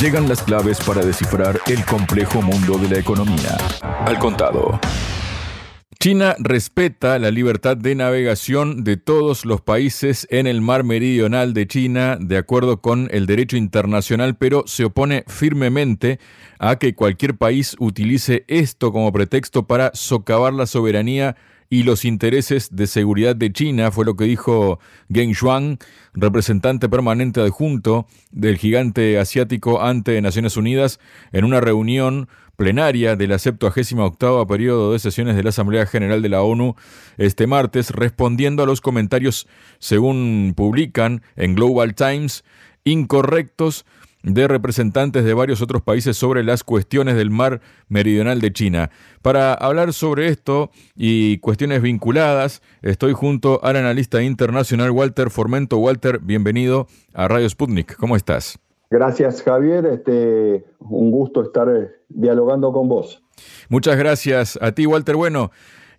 Llegan las claves para descifrar el complejo mundo de la economía. Al contado. China respeta la libertad de navegación de todos los países en el mar meridional de China, de acuerdo con el derecho internacional, pero se opone firmemente a que cualquier país utilice esto como pretexto para socavar la soberanía y los intereses de seguridad de China, fue lo que dijo Geng Shuang, representante permanente adjunto del gigante asiático ante Naciones Unidas, en una reunión plenaria de la 78 periodo de sesiones de la Asamblea General de la ONU este martes, respondiendo a los comentarios, según publican en Global Times, incorrectos de representantes de varios otros países sobre las cuestiones del mar meridional de China. Para hablar sobre esto y cuestiones vinculadas, estoy junto al analista internacional Walter Formento. Walter, bienvenido a Radio Sputnik. ¿Cómo estás? Gracias, Javier. Este, un gusto estar eh, dialogando con vos. Muchas gracias a ti, Walter. Bueno,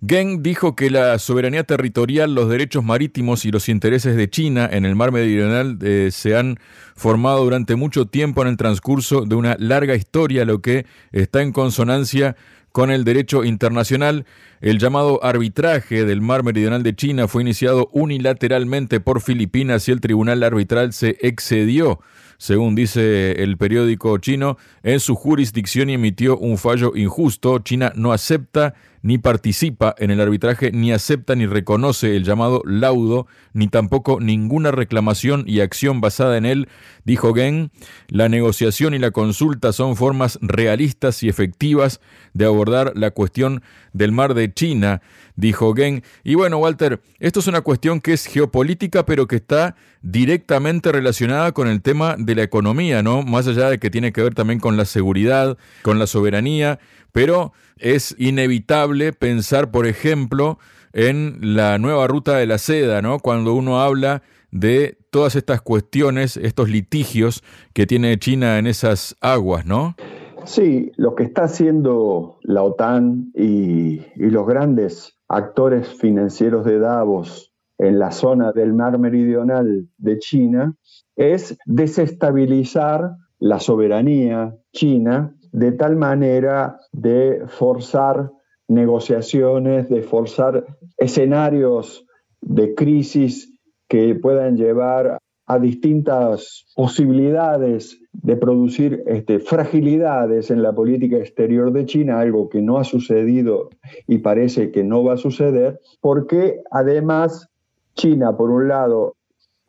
Geng dijo que la soberanía territorial, los derechos marítimos y los intereses de China en el mar meridional eh, se han formado durante mucho tiempo en el transcurso de una larga historia, lo que está en consonancia con el derecho internacional. El llamado arbitraje del mar meridional de China fue iniciado unilateralmente por Filipinas y el tribunal arbitral se excedió según dice el periódico chino, en su jurisdicción y emitió un fallo injusto. China no acepta ni participa en el arbitraje, ni acepta ni reconoce el llamado laudo, ni tampoco ninguna reclamación y acción basada en él, dijo Geng. La negociación y la consulta son formas realistas y efectivas de abordar la cuestión del mar de China, dijo Geng. Y bueno, Walter, esto es una cuestión que es geopolítica, pero que está directamente relacionada con el tema de la economía, ¿no? Más allá de que tiene que ver también con la seguridad, con la soberanía, pero es inevitable pensar, por ejemplo, en la nueva ruta de la seda, ¿no? Cuando uno habla de todas estas cuestiones, estos litigios que tiene China en esas aguas, ¿no? Sí, lo que está haciendo la OTAN y, los grandes actores financieros de Davos en la zona del mar meridional de China es desestabilizar la soberanía china de tal manera de forzar negociaciones, de forzar escenarios de crisis que puedan llevar a distintas posibilidades de producir este, fragilidades en la política exterior de China, algo que no ha sucedido y parece que no va a suceder, porque además China, por un lado,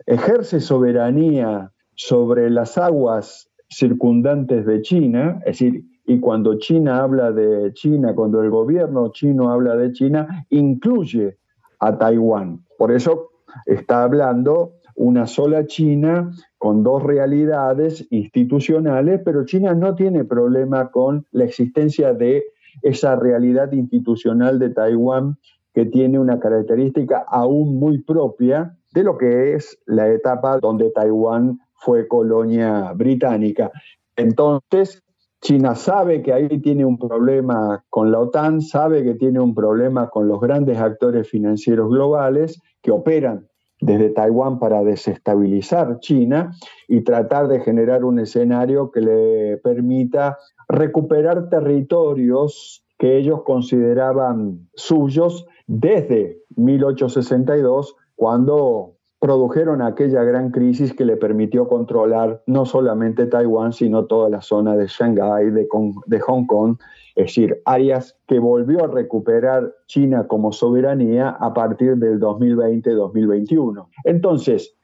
ejerce soberanía sobre las aguas circundantes de China, es decir, y cuando China habla de China, cuando el gobierno chino habla de China, incluye a Taiwán. Por eso está hablando una sola China con dos realidades institucionales, pero China no tiene problema con la existencia de esa realidad institucional de Taiwán que tiene una característica aún muy propia de lo que es la etapa donde Taiwán fue colonia británica. Entonces, China sabe que ahí tiene un problema con la OTAN, sabe que tiene un problema con los grandes actores financieros globales que operan desde Taiwán para desestabilizar China y tratar de generar un escenario que le permita recuperar territorios que ellos consideraban suyos desde 1862, cuando produjeron aquella gran crisis que le permitió controlar no solamente Taiwán, sino toda la zona de Shanghái, de, de, Hong Kong, es decir, áreas que volvió a recuperar China como soberanía a partir del 2020-2021. Entonces,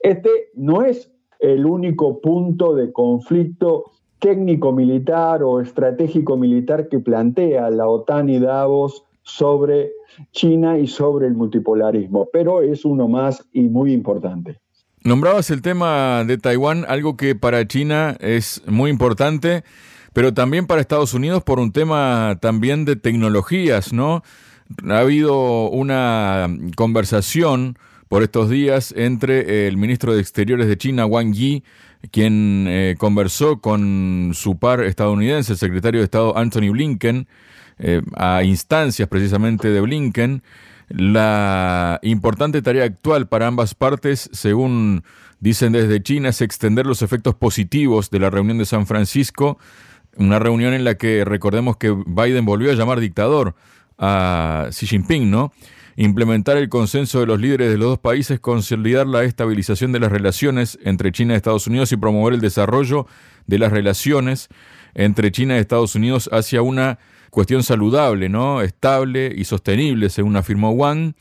este no es el único punto de conflicto técnico-militar o estratégico-militar que plantea la OTAN y Davos sobre China y sobre el multipolarismo, pero es uno más y muy importante. Nombrabas el tema de Taiwán, algo que para China es muy importante, pero también para Estados Unidos por un tema también de tecnologías, ¿no? Ha habido una conversación por estos días entre el ministro de Exteriores de China, Wang Yi, quien eh, conversó con su par estadounidense, el secretario de Estado Anthony Blinken, eh, a instancias precisamente de Blinken, La importante tarea actual para ambas partes, según dicen desde China, es extender los efectos positivos de la reunión de San Francisco, una reunión en la que recordemos que Biden volvió a llamar dictador a Xi Jinping, ¿no? Implementar el consenso de los líderes de los dos países, consolidar la estabilización de las relaciones entre China y Estados Unidos y promover el desarrollo de las relaciones entre China y Estados Unidos hacia una cuestión saludable, ¿no? estable y sostenible, según afirmó Wang.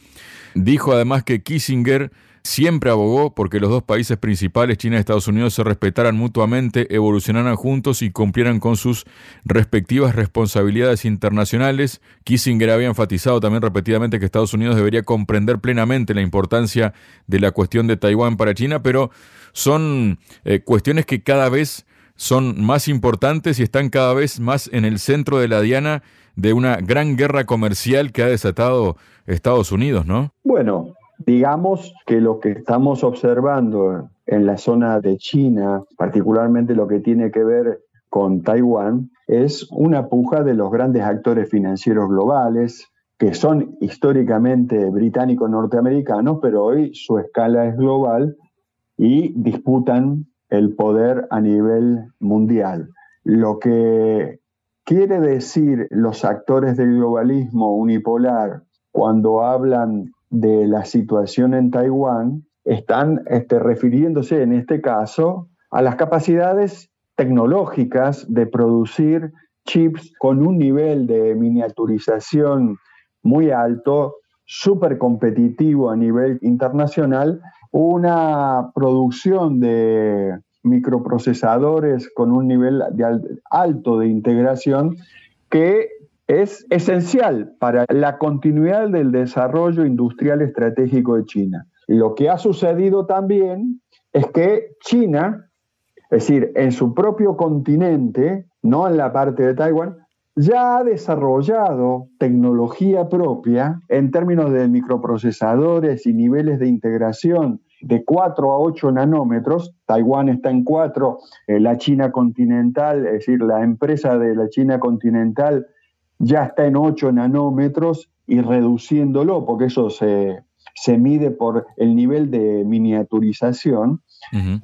Dijo además que Kissinger siempre abogó porque los dos países principales, China y Estados Unidos, se respetaran mutuamente, evolucionaran juntos y cumplieran con sus respectivas responsabilidades internacionales. Kissinger había enfatizado también repetidamente que Estados Unidos debería comprender plenamente la importancia de la cuestión de Taiwán para China, pero son eh, cuestiones que cada vez son más importantes y están cada vez más en el centro de la diana de una gran guerra comercial que ha desatado Estados Unidos, ¿no? Bueno, digamos que lo que estamos observando en la zona de China, particularmente lo que tiene que ver con Taiwán, es una puja de los grandes actores financieros globales, que son históricamente británicos norteamericanos, pero hoy su escala es global y disputan el poder a nivel mundial. Lo que quiere decir los actores del globalismo unipolar cuando hablan de la situación en Taiwán, están este, refiriéndose en este caso a las capacidades tecnológicas de producir chips con un nivel de miniaturización muy alto, súper competitivo a nivel internacional, una producción de microprocesadores con un nivel alto de integración que es esencial para la continuidad del desarrollo industrial estratégico de China. Lo que ha sucedido también es que China, es decir, en su propio continente, no en la parte de Taiwán, ya ha desarrollado tecnología propia en términos de microprocesadores y niveles de integración de 4 a 8 nanómetros, Taiwán está en 4, eh, la China continental, es decir, la empresa de la China continental ya está en 8 nanómetros y reduciéndolo, porque eso se, mide por el nivel de miniaturización.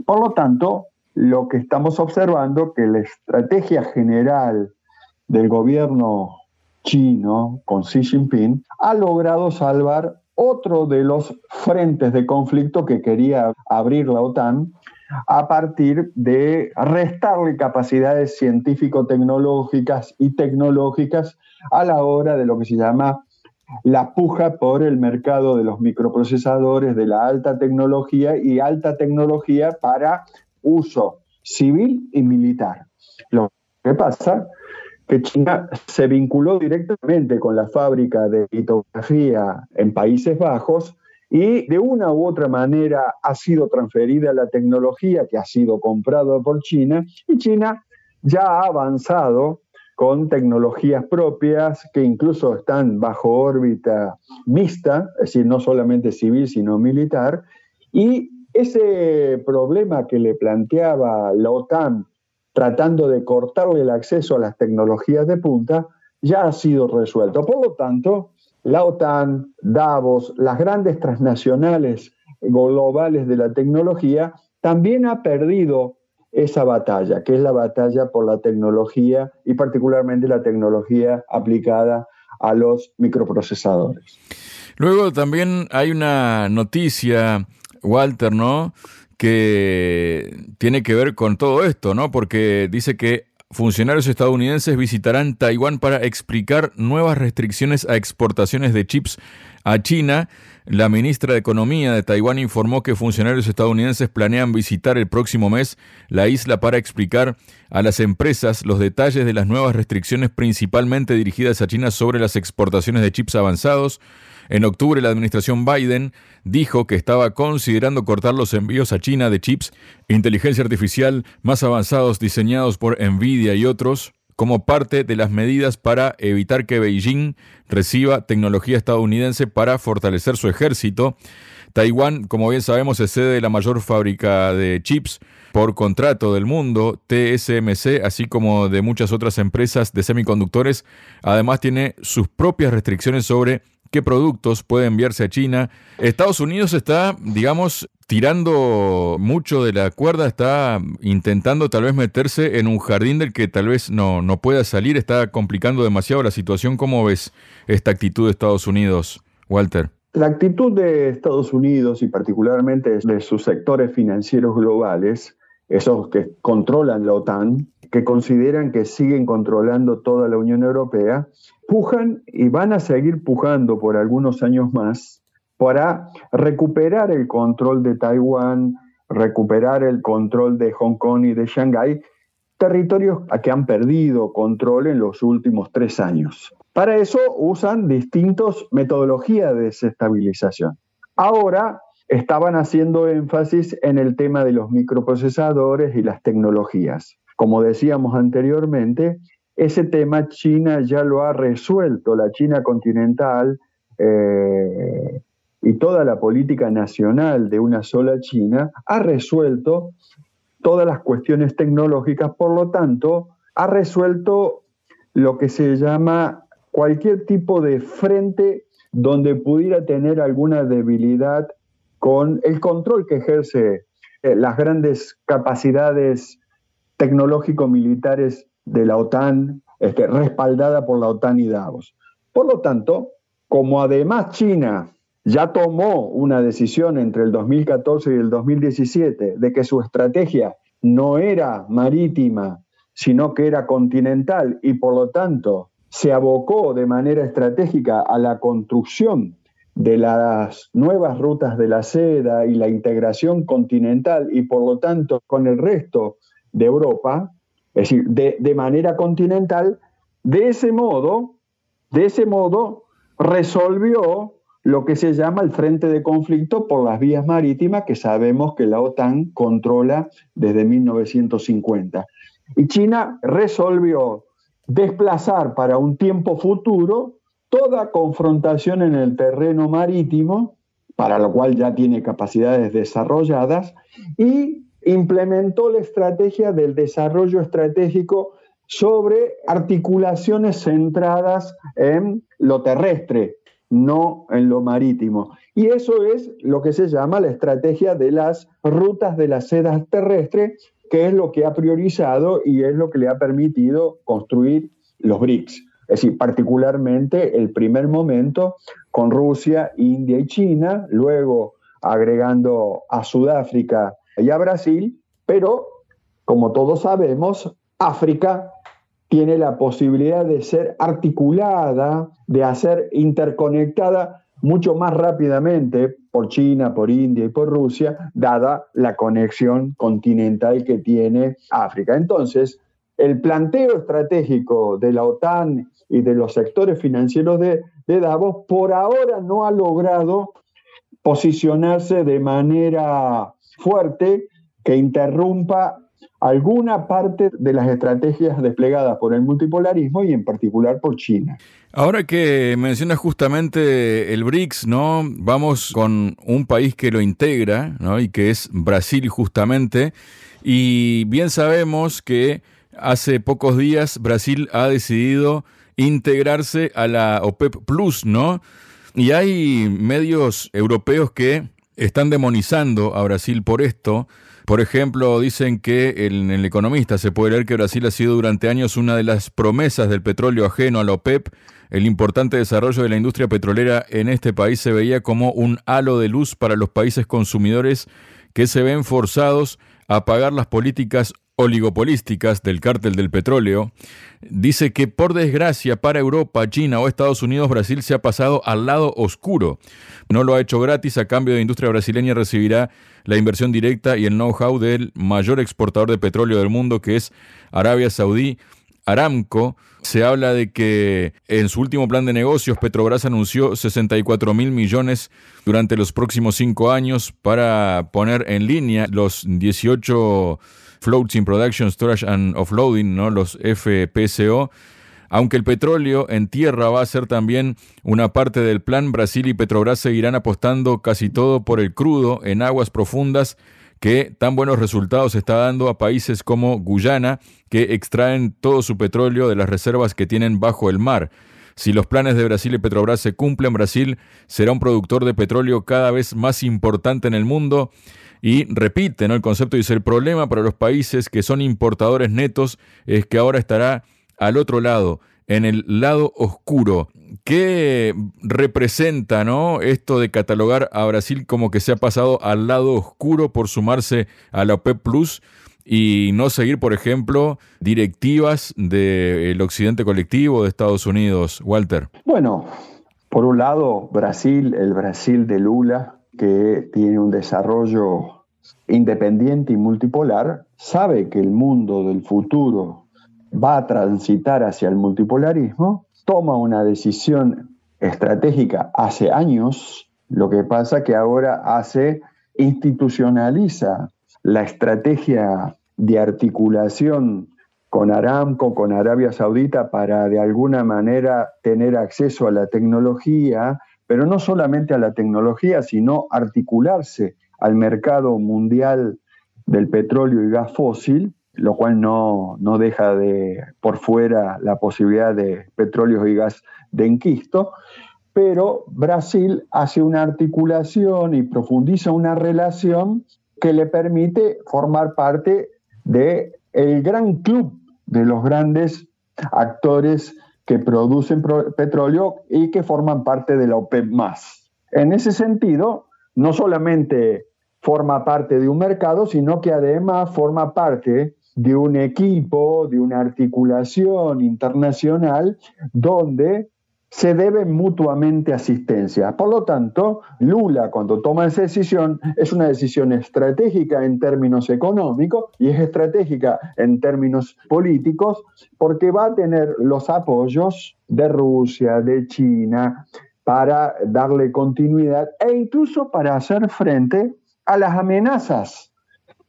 Por lo tanto, lo que estamos observando que la estrategia general del gobierno chino con Xi Jinping ha logrado salvar otro de los frentes de conflicto que quería abrir la OTAN a partir de restarle capacidades científico-tecnológicas y tecnológicas a la hora de lo que se llama la puja por el mercado de los microprocesadores, de la alta tecnología y alta tecnología para uso civil y militar. Lo que pasa que China se vinculó directamente con la fábrica de litografía en Países Bajos y de una u otra manera ha sido transferida la tecnología que ha sido comprada por China y China ya ha avanzado con tecnologías propias que incluso están bajo órbita mixta, es decir, no solamente civil, sino militar, y ese problema que le planteaba la OTAN tratando de cortarle el acceso a las tecnologías de punta, ya ha sido resuelto. Por lo tanto, la OTAN, Davos, las grandes transnacionales globales de la tecnología, también ha perdido esa batalla, que es la batalla por la tecnología y particularmente la tecnología aplicada a los microprocesadores. Luego también hay una noticia, Walter, ¿no? que tiene que ver con todo esto, ¿no? Porque dice que funcionarios estadounidenses visitarán Taiwán para explicar nuevas restricciones a exportaciones de chips a China. La ministra de Economía de Taiwán informó que funcionarios estadounidenses planean visitar el próximo mes la isla para explicar a las empresas los detalles de las nuevas restricciones principalmente dirigidas a China sobre las exportaciones de chips avanzados, en octubre, la administración Biden dijo que estaba considerando cortar los envíos a China de chips inteligencia artificial más avanzados diseñados por Nvidia y otros como parte de las medidas para evitar que Beijing reciba tecnología estadounidense para fortalecer su ejército. Taiwán, como bien sabemos, es sede de la mayor fábrica de chips por contrato del mundo, TSMC, así como de muchas otras empresas de semiconductores. Además, tiene sus propias restricciones sobre qué productos puede enviarse a China. Estados Unidos está, digamos, tirando mucho de la cuerda, está intentando tal vez meterse en un jardín del que tal vez no, no pueda salir, está complicando demasiado la situación. ¿Cómo ves esta actitud de Estados Unidos, Walter? La actitud de Estados Unidos y particularmente de sus sectores financieros globales, esos que controlan la OTAN, que consideran que siguen controlando toda la Unión Europea, pujan y van a seguir pujando por algunos años más para recuperar el control de Taiwán, recuperar el control de Hong Kong y de Shanghái, territorios a que han perdido control en los últimos tres años. Para eso usan distintas metodologías de desestabilización. Ahora estaban haciendo énfasis en el tema de los microprocesadores y las tecnologías. Como decíamos anteriormente, ese tema China ya lo ha resuelto, la China continental eh, y toda la política nacional de una sola China ha resuelto todas las cuestiones tecnológicas, por lo tanto, ha resuelto lo que se llama cualquier tipo de frente donde pudiera tener alguna debilidad con el control que ejerce eh, las grandes capacidades tecnológico-militares de la OTAN, este, respaldada por la OTAN y Davos. Por lo tanto, como además China ya tomó una decisión entre el 2014 y el 2017 de que su estrategia no era marítima, sino que era continental y por lo tanto se abocó de manera estratégica a la construcción de las nuevas rutas de la seda y la integración continental y por lo tanto con el resto de Europa, es decir, de, manera continental, de ese modo, de ese modo resolvió lo que se llama el frente de conflicto por las vías marítimas que sabemos que la OTAN controla desde 1950. Y China resolvió desplazar para un tiempo futuro toda confrontación en el terreno marítimo, para lo cual ya tiene capacidades desarrolladas, y implementó la estrategia del desarrollo estratégico sobre articulaciones centradas en lo terrestre, no en lo marítimo. Y eso es lo que se llama la estrategia de las rutas de la seda terrestre, que es lo que ha priorizado y es lo que le ha permitido construir los BRICS. Es decir, particularmente el primer momento con Rusia, India y China, luego agregando a Sudáfrica y a Brasil, pero como todos sabemos, África tiene la posibilidad de ser articulada, de hacer interconectada mucho más rápidamente por China, por India y por Rusia, dada la conexión continental que tiene África. Entonces, el planteo estratégico de la OTAN y de los sectores financieros de, de Davos por ahora no ha logrado posicionarse de manera fuerte que interrumpa alguna parte de las estrategias desplegadas por el multipolarismo y en particular por China. Ahora que mencionas justamente el BRICS, ¿no? Vamos con un país que lo integra, ¿no? Y que es Brasil justamente. Y bien sabemos que hace pocos días Brasil ha decidido integrarse a la OPEP Plus, ¿no? Y hay medios europeos que están demonizando a Brasil por esto. Por ejemplo, dicen que en el economista se puede leer que Brasil ha sido durante años una de las promesas del petróleo ajeno a la OPEP. El importante desarrollo de la industria petrolera en este país se veía como un halo de luz para los países consumidores que se ven forzados a pagar las políticas oligopolísticas del cártel del petróleo, dice que por desgracia para Europa, China o Estados Unidos, Brasil se ha pasado al lado oscuro. No lo ha hecho gratis, a cambio de industria brasileña recibirá la inversión directa y el know-how del mayor exportador de petróleo del mundo, que es Arabia Saudí. Aramco, se habla de que en su último plan de negocios Petrobras anunció 64 mil millones durante los próximos cinco años para poner en línea los 18 Floating Production, Storage and Offloading, ¿no? los FPSO. Aunque el petróleo en tierra va a ser también una parte del plan, Brasil y Petrobras seguirán apostando casi todo por el crudo en aguas profundas que tan buenos resultados está dando a países como Guyana, que extraen todo su petróleo de las reservas que tienen bajo el mar. Si los planes de Brasil y Petrobras se cumplen, Brasil será un productor de petróleo cada vez más importante en el mundo. Y repite el concepto, dice, el problema para los países que son importadores netos es que ahora estará al otro lado, en el lado oscuro. ¿Qué representa esto de catalogar a Brasil como que se ha pasado al lado oscuro por sumarse a la OPEP Plus? y no seguir, por ejemplo, directivas del occidente colectivo de Estados Unidos, Walter? Bueno, por un lado, Brasil, el Brasil de Lula, que tiene un desarrollo independiente y multipolar, sabe que el mundo del futuro va a transitar hacia el multipolarismo, toma una decisión estratégica hace años, lo que pasa que ahora hace, institucionaliza la estrategia de articulación con Aramco, con Arabia Saudita, para de alguna manera tener acceso a la tecnología, pero no solamente a la tecnología, sino articularse al mercado mundial del petróleo y gas fósil, lo cual no, no deja de por fuera la posibilidad de petróleo y gas de enquisto, pero Brasil hace una articulación y profundiza una relación que le permite formar parte de el gran club de los grandes actores que producen petróleo y que forman parte de la OPEP+. En ese sentido, no solamente forma parte de un mercado, sino que además forma parte de un equipo, de una articulación internacional donde se deben mutuamente asistencia. Por lo tanto, Lula cuando toma esa decisión es una decisión estratégica en términos económicos y es estratégica en términos políticos porque va a tener los apoyos de Rusia, de China, para darle continuidad e incluso para hacer frente a las amenazas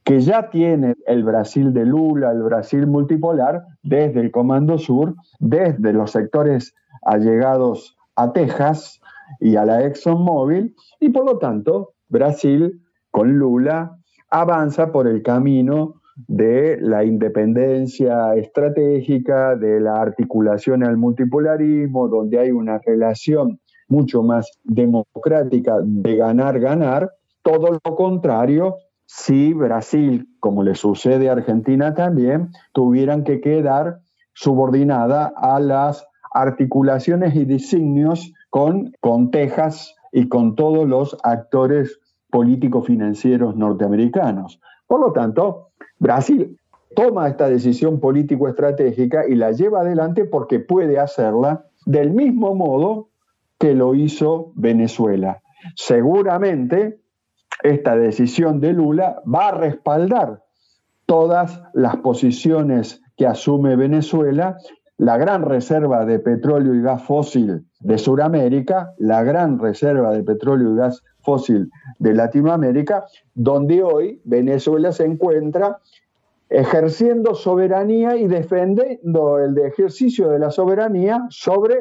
que ya tiene el Brasil de Lula, el Brasil multipolar, desde el Comando Sur, desde los sectores allegados a Texas y a la ExxonMobil, y por lo tanto Brasil con Lula avanza por el camino de la independencia estratégica, de la articulación al multipolarismo, donde hay una relación mucho más democrática de ganar-ganar, todo lo contrario si Brasil, como le sucede a Argentina también, tuvieran que quedar subordinada a las articulaciones y designios con, con Texas y con todos los actores políticos financieros norteamericanos. Por lo tanto, Brasil toma esta decisión político-estratégica y la lleva adelante porque puede hacerla del mismo modo que lo hizo Venezuela. Seguramente esta decisión de Lula va a respaldar todas las posiciones que asume Venezuela la gran reserva de petróleo y gas fósil de Sudamérica, la gran reserva de petróleo y gas fósil de Latinoamérica, donde hoy Venezuela se encuentra ejerciendo soberanía y defendiendo el ejercicio de la soberanía sobre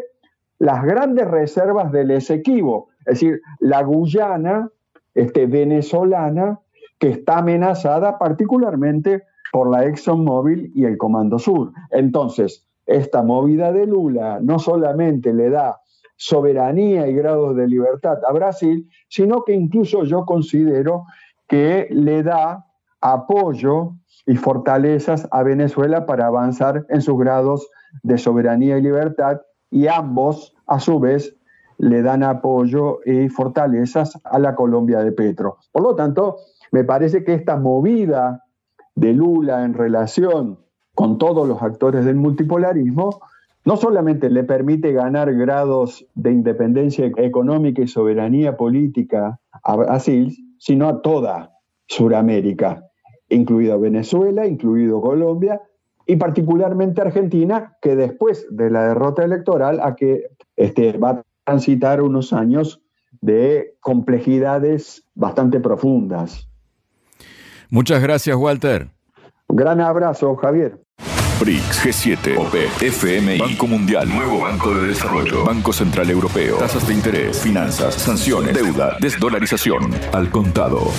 las grandes reservas del Esequibo, es decir, la Guyana este, venezolana que está amenazada particularmente por la ExxonMobil y el Comando Sur. Entonces, esta movida de Lula no solamente le da soberanía y grados de libertad a Brasil, sino que incluso yo considero que le da apoyo y fortalezas a Venezuela para avanzar en sus grados de soberanía y libertad y ambos, a su vez, le dan apoyo y fortalezas a la Colombia de Petro. Por lo tanto, me parece que esta movida de Lula en relación con todos los actores del multipolarismo, no solamente le permite ganar grados de independencia económica y soberanía política a Brasil, sino a toda Sudamérica, incluido Venezuela, incluido Colombia y particularmente Argentina, que después de la derrota electoral a que este, va a transitar unos años de complejidades bastante profundas. Muchas gracias, Walter. Un gran abrazo, Javier. BRICS, G7, OPE, FMI, Banco Mundial, Nuevo Banco de Desarrollo, Banco Central Europeo, tasas de interés, finanzas, sanciones, deuda, desdolarización, al contado.